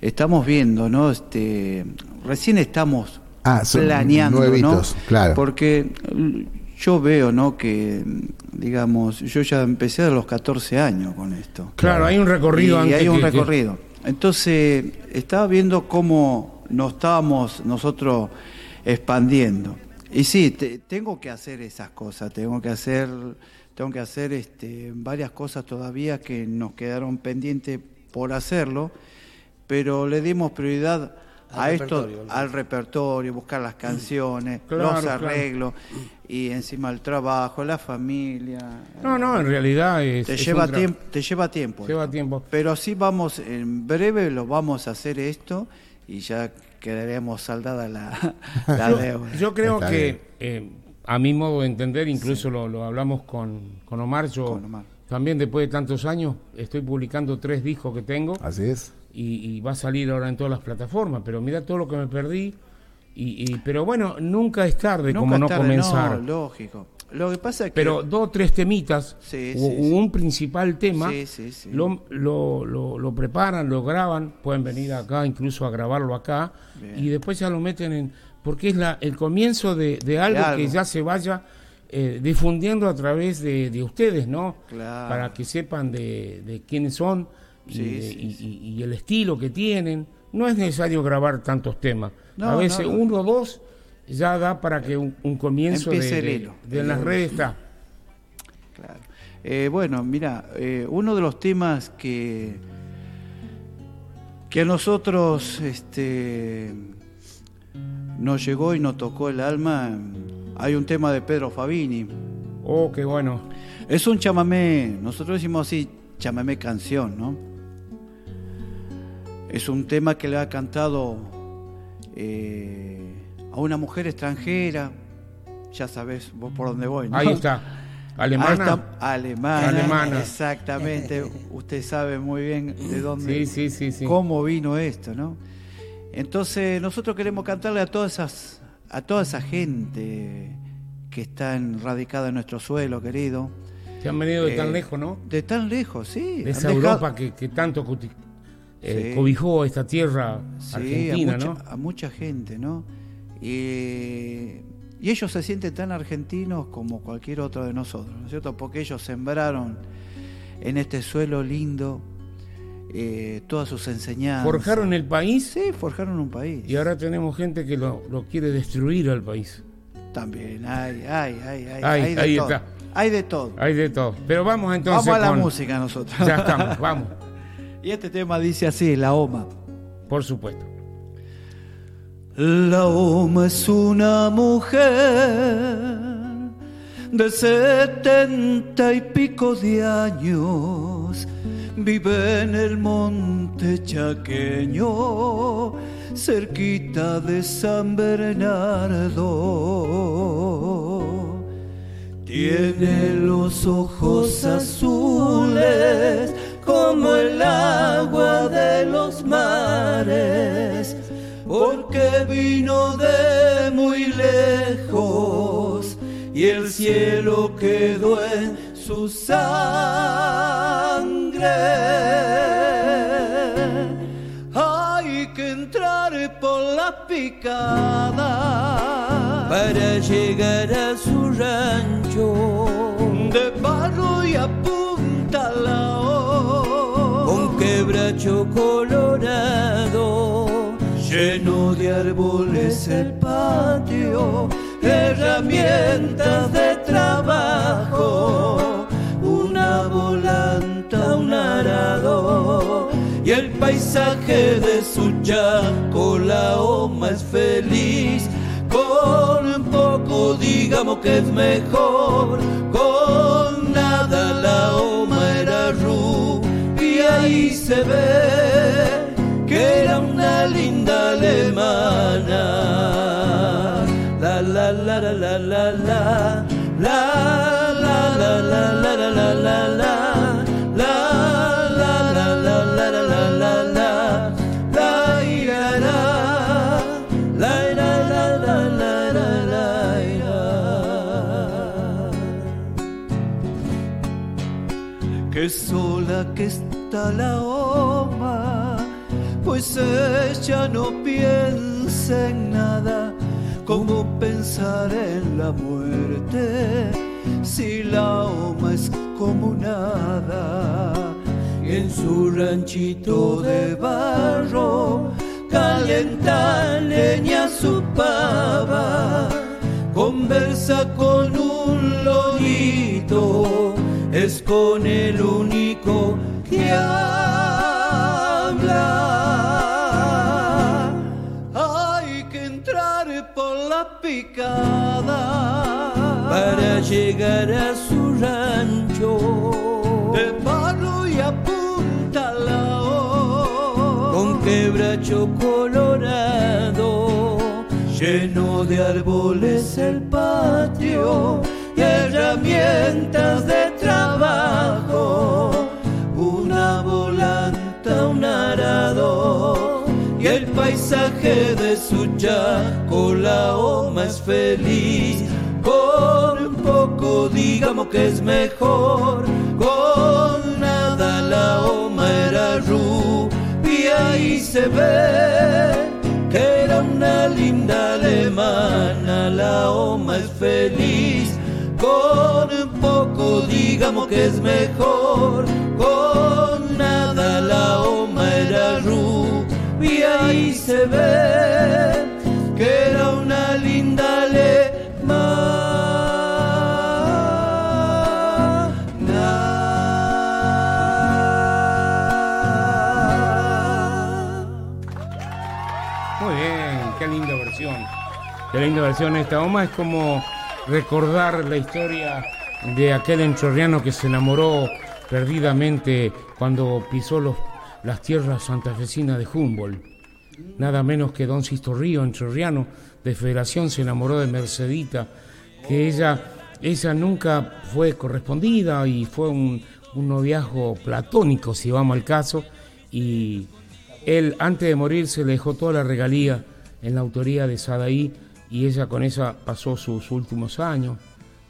estamos viendo, ¿no? Este recién estamos Ah, son planeando, nuevitos, ¿no? claro. Porque l- yo veo, ¿no? que digamos, yo ya empecé a los 14 años con esto. Claro, hay un recorrido y antes hay un que- recorrido. Entonces, estaba viendo cómo nos estábamos nosotros expandiendo. Y sí, te- tengo que hacer esas cosas, tengo que hacer, tengo que hacer este, varias cosas todavía que nos quedaron pendientes por hacerlo, pero le dimos prioridad Al a esto, al repertorio, buscar las canciones, Claro, los claro. arreglos, y encima el trabajo, la familia. No, no, en realidad es. Te es lleva, tiempo, te lleva tiempo. Lleva esto. tiempo. Pero sí vamos, en breve lo vamos a hacer esto y ya quedaremos saldada la, la deuda. Yo creo Está que, eh, a mi modo de entender, incluso lo, lo hablamos con, con Omar, yo Con Omar. también después de tantos años estoy publicando tres discos que tengo Así es. Y, y va a salir ahora en todas las plataformas, pero mira todo lo que me perdí. Y, y- pero bueno, nunca es tarde como no tarde, comenzar. No, lógico. Lo que pasa es que... pero dos o tres temitas Sí, o, sí, o sí. un principal tema. Lo, lo, lo, lo preparan, lo graban, pueden venir acá incluso a grabarlo acá Bien. y después ya lo meten en... Porque es la, el comienzo de, de algo, algo. que ya se vaya eh, difundiendo a través de, de ustedes, ¿no? Claro. Para que sepan de, quiénes son Sí, de- sí, y- sí. y- y el estilo que tienen. No es necesario grabar tantos temas. No, a veces no, no. uno o dos ya da para que un, un comienzo de, de- las redes está. Claro. Eh, bueno, mira, eh, uno de los temas que, que a nosotros este, nos llegó y nos tocó el alma, hay un tema de Pedro Fabini. Oh, qué bueno. Es un chamamé, nosotros decimos así, chamamé canción, ¿no? Es un tema que le ha cantado eh, a una mujer extranjera, ya sabes vos por dónde voy, ¿no? Ahí está. Alemana. Alemana. Alemana. Exactamente. Usted sabe muy bien de dónde, Sí, sí, sí, sí. cómo vino esto, ¿no? Entonces nosotros queremos cantarle a todas esas, a toda esa gente que está radicada en nuestro suelo, querido. Se han venido de tan Eh, lejos, ¿no? De tan lejos, sí. De Han esa dejado- Europa que, que tanto eh, Sí. cobijó esta tierra Sí, argentina, a mucha, ¿no? a mucha gente, ¿no? Y, y ellos se sienten tan argentinos como cualquier otro de nosotros, ¿no es cierto? Porque ellos sembraron en este suelo lindo eh, todas sus enseñanzas. Forjaron el país Sí, forjaron un país. y ahora tenemos gente que lo, lo quiere destruir al país. También, hay, hay, hay, hay, hay de ahí todo. está. Hay de todo. Hay de todo. Pero vamos entonces Vamos a la con- música nosotros. Ya estamos, vamos, y este tema dice así, la OMA. por supuesto. La Oma es una mujer de setenta y pico de años. Vive en el monte chaqueño, cerquita de San Bernardo. Tiene los ojos azules como el agua de los mares, porque vino de muy lejos y el cielo quedó en su sangre. Hay que entrar por la picada para llegar a su rancho quebracho colorado lleno de árboles el patio, herramientas de trabajo, una volanta, un arado y el paisaje de su chaco, la oma es feliz. Con poco digamos que es mejor, ahí se ve que era una linda alemana. La la la la la la la la la la la la la la la la que la oma, pues ella no piensa en nada, como pensar en la muerte, si la oma es como nada, en su ranchito de barro, calienta leña su pava, conversa con un lorito, es con el único Hay que entrar por la picada para llegar a su rancho. De barro y apunta la O con quebracho colorado lleno de árboles el patio y herramientas de trabajo, y el paisaje de su chaco, la oma es feliz. Con un poco digamos que es mejor, con nada la oma era rubia y se ve que era una linda alemana, la oma es feliz, con digamos que es mejor. Con rubia y se ve que era una linda alemana. Muy bien, qué linda versión. Qué linda versión esta oma es como recordar la historia de aquel enchorriano que se enamoró perdidamente cuando pisó los, las tierras santafesinas de Humboldt. Nada menos que don Sisto Río, enchorriano de Federación, se enamoró de Mercedita, que ella, ella nunca fue correspondida y fue un, un noviazgo platónico, si vamos al caso, y él antes de morir se le dejó toda la regalía en la autoría de Sadaí y ella con esa pasó sus últimos años.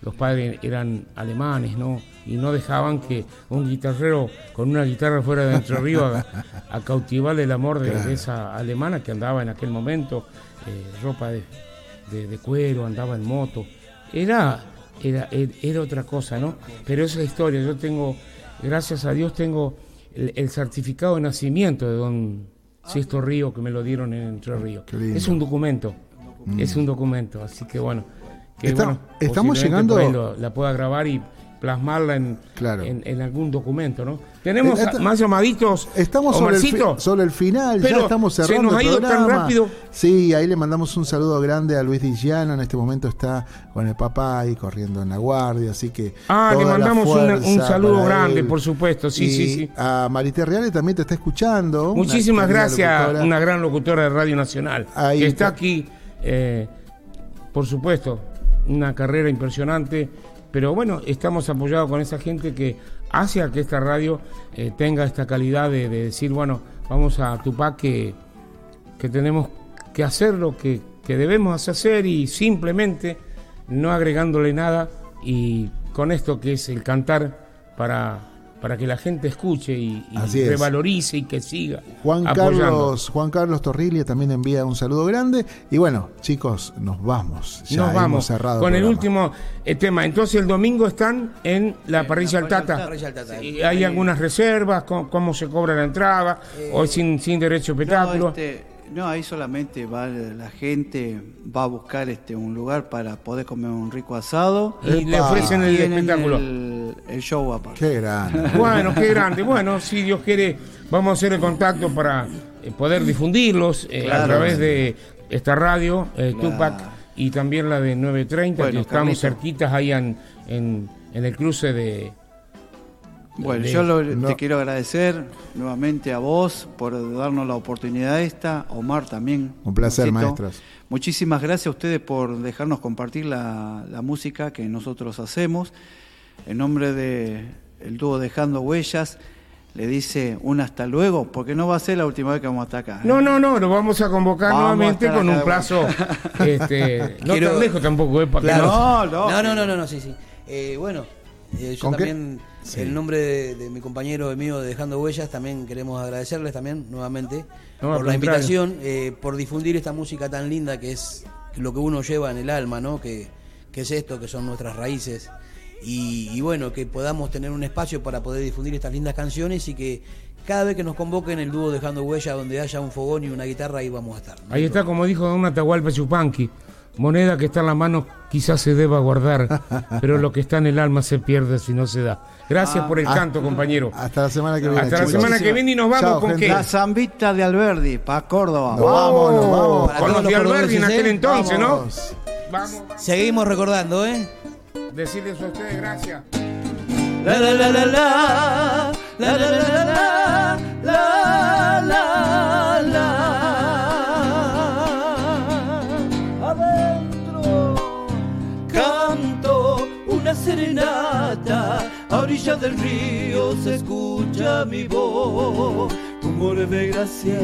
Los padres eran alemanes, ¿no? Y no dejaban que un guitarrero con una guitarra fuera de Entre Ríos a, a cautivar el amor de, de esa alemana que andaba en aquel momento, eh, ropa de, de- de cuero, andaba en moto. Era, era, era otra cosa, ¿no? Pero esa es la historia. Yo tengo, gracias a Dios, tengo el, el certificado de nacimiento de don Sisto Río que me lo dieron en Entre Ríos. Es un documento, es un documento, así que bueno. Que, Está- bueno, estamos llegando- lo- la pueda grabar y plasmarla en, Claro. en, en algún documento, ¿no? Tenemos Esta- más llamaditos. Estamos sobre el, fi- Omarcito. sobre el final, ya Pero estamos se cerrando nos ha el ido tan rápido. Sí, ahí le mandamos un saludo grande a Luis Dillano, en este momento está con el papá y corriendo en la guardia, así que Ah, le mandamos una- un saludo grande, él. por supuesto, sí, Y sí, sí. A Marité Reales también te está escuchando. Muchísimas gracias, locutora. una gran locutora de Radio Nacional, Ahí que está está. aquí, eh, por supuesto, una carrera impresionante, pero bueno, estamos apoyados con esa gente que hace a que esta radio eh, tenga esta calidad de, de decir, bueno, vamos a Tupac que, que tenemos que hacer lo que, que debemos hacer y simplemente no agregándole nada y con esto que es el cantar para, para que la gente escuche y, y Así es. revalorice y que siga Juan apoyando. Carlos, Juan Carlos Torrilia también envía un saludo grande. Y bueno, chicos, nos vamos. Ya Nos vamos cerrado con el último eh, tema. Entonces el domingo están en la parrilla al parrilla Tata. al Parrilla al Tata. Y ¿Hay algunas reservas? ¿Cómo, cómo se cobra la entrada? ¿O es sin, sin derecho a No, espectáculo? este, no, ahí solamente va la gente, va a buscar este un lugar para poder comer un rico asado. y le ofrecen el espectáculo. El, el show aparte. Qué grande. Bueno, qué grande. Bueno, si Dios quiere, vamos a hacer el contacto para eh, poder difundirlos eh, a través de esta radio, eh, Claro. Tupac, y también la de 930, Bueno, que estamos Carlito. cerquitas ahí en, en, en el cruce de... Bueno, de- yo lo- no. te quiero agradecer nuevamente a vos por darnos la oportunidad esta, Omar también. Un placer, Osito. maestros. Muchísimas gracias a ustedes por dejarnos compartir la, la música que nosotros hacemos. En nombre de el dúo Dejando Huellas, le dice un hasta luego, porque no va a ser la última vez que vamos a estar acá. ¿eh? No, no, no, lo vamos a convocar Vamos nuevamente con un de plazo este, no Quiero- tan lejos tampoco, ¿eh? Para que Claro. no- No, no. No, no, no, no, sí, sí. Eh, bueno, eh, yo también, Sí. en nombre de, de mi compañero y mío de Dejando Huellas, también queremos agradecerles también nuevamente No, por la invitación, eh, por difundir esta música tan linda que es lo que uno lleva en el alma, ¿no? Que, que es esto, que son nuestras raíces. Y, y bueno, que podamos tener un espacio para poder difundir estas lindas canciones y que cada vez que nos convoquen el dúo Dejando Huellas, donde haya un fogón y una guitarra, ahí vamos a estar. ¿no? Ahí está, como dijo Don Atahualpa Chupanqui, moneda que está en la mano quizás se deba guardar, pero lo que está en el alma se pierde si no se da. Gracias por el ah, canto, compañero. Hasta la semana que viene. Hasta la semana que viene y nos vamos Chao, con gente. qué. La zambita de Alberdi, para Córdoba. Nos vamos, vamos. Para Con los de Alberdi en aquel entonces, Vamos. ¿no? Vamos, Seguimos recordando, ¿eh? decirles a ustedes gracias. La la la la la, la la la la la, la la Adentro. Canto una serenata, a orilla del río se escucha mi voz. Rumores de gracia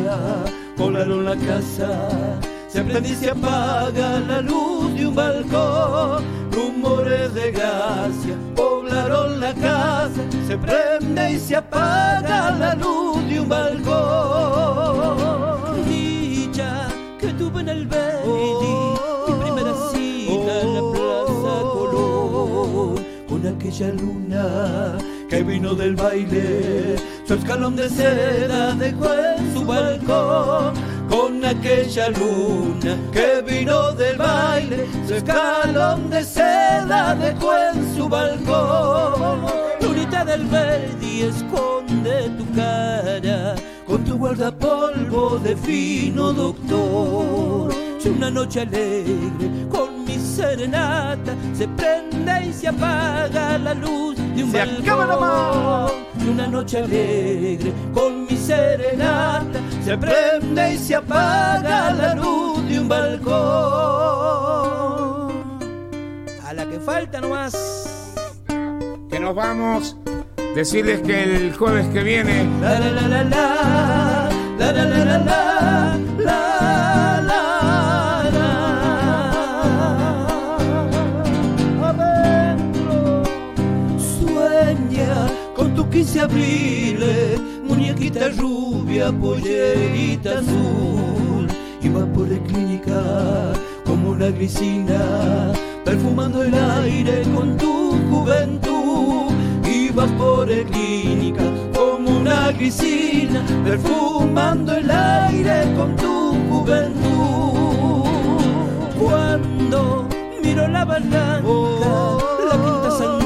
volaron la casa, se prende y se apaga la luz de un balcón rumores de gracia poblaron la casa se prende y se apaga la luz de un balcón dicha que tuve en el Verdi mi primera cita en la Plaza Colón con aquella luna que vino del baile, su escalón de seda dejó en su balcón. Con aquella luna que vino del baile, su escalón de seda dejó en su balcón. Lunita del verde esconde tu cara con tu guardapolvo de fino doctor. Si una noche alegre con serenata se prende y se apaga la luz de un Se balcón. Si una noche alegre con mi serenata se prende y se apaga la luz de un balcón. A la que falta nomás. Que nos vamos. Decirles que el jueves que viene La la la la la, la la la la la, la 15 abriles, muñequita rubia, pollerita azul. Vas por la clínica como una grisina, perfumando el aire con tu juventud. Y vas por la clínica como una grisina, perfumando el aire con tu juventud. Cuando miro la barranca, la quinta Santana,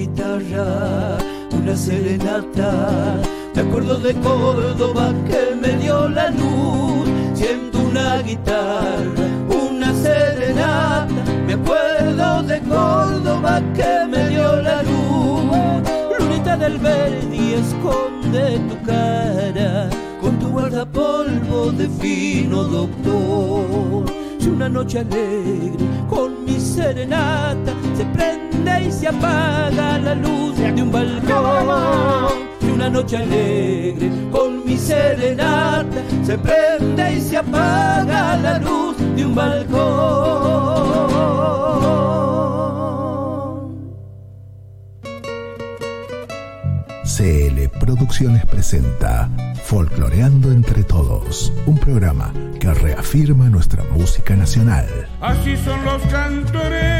guitarra, una serenata. Me acuerdo de Córdoba que me dio la luz, siento una guitarra, una serenata. Me acuerdo de Córdoba que me dio la luz. Lunita del verde esconde tu cara con tu guardapolvo de fino doctor. Si una noche alegre con mi serenata se prende y se apaga la luz de un balcón. Si una noche alegre con mi serenata se prende y se apaga la luz de un balcón. CL Producciones presenta Folcloreando entre Todos, un programa que reafirma nuestra música nacional. Así son los cantores,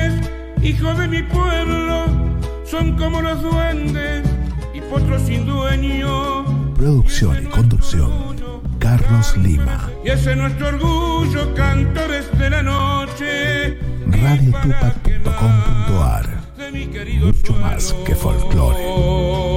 hijos de mi pueblo, son como los duendes y potros sin dueño. Producción y conducción, Carlos Lima. Y ese es nuestro orgullo, cantores de la noche. radiotupac.com.ar Mucho más que folclore.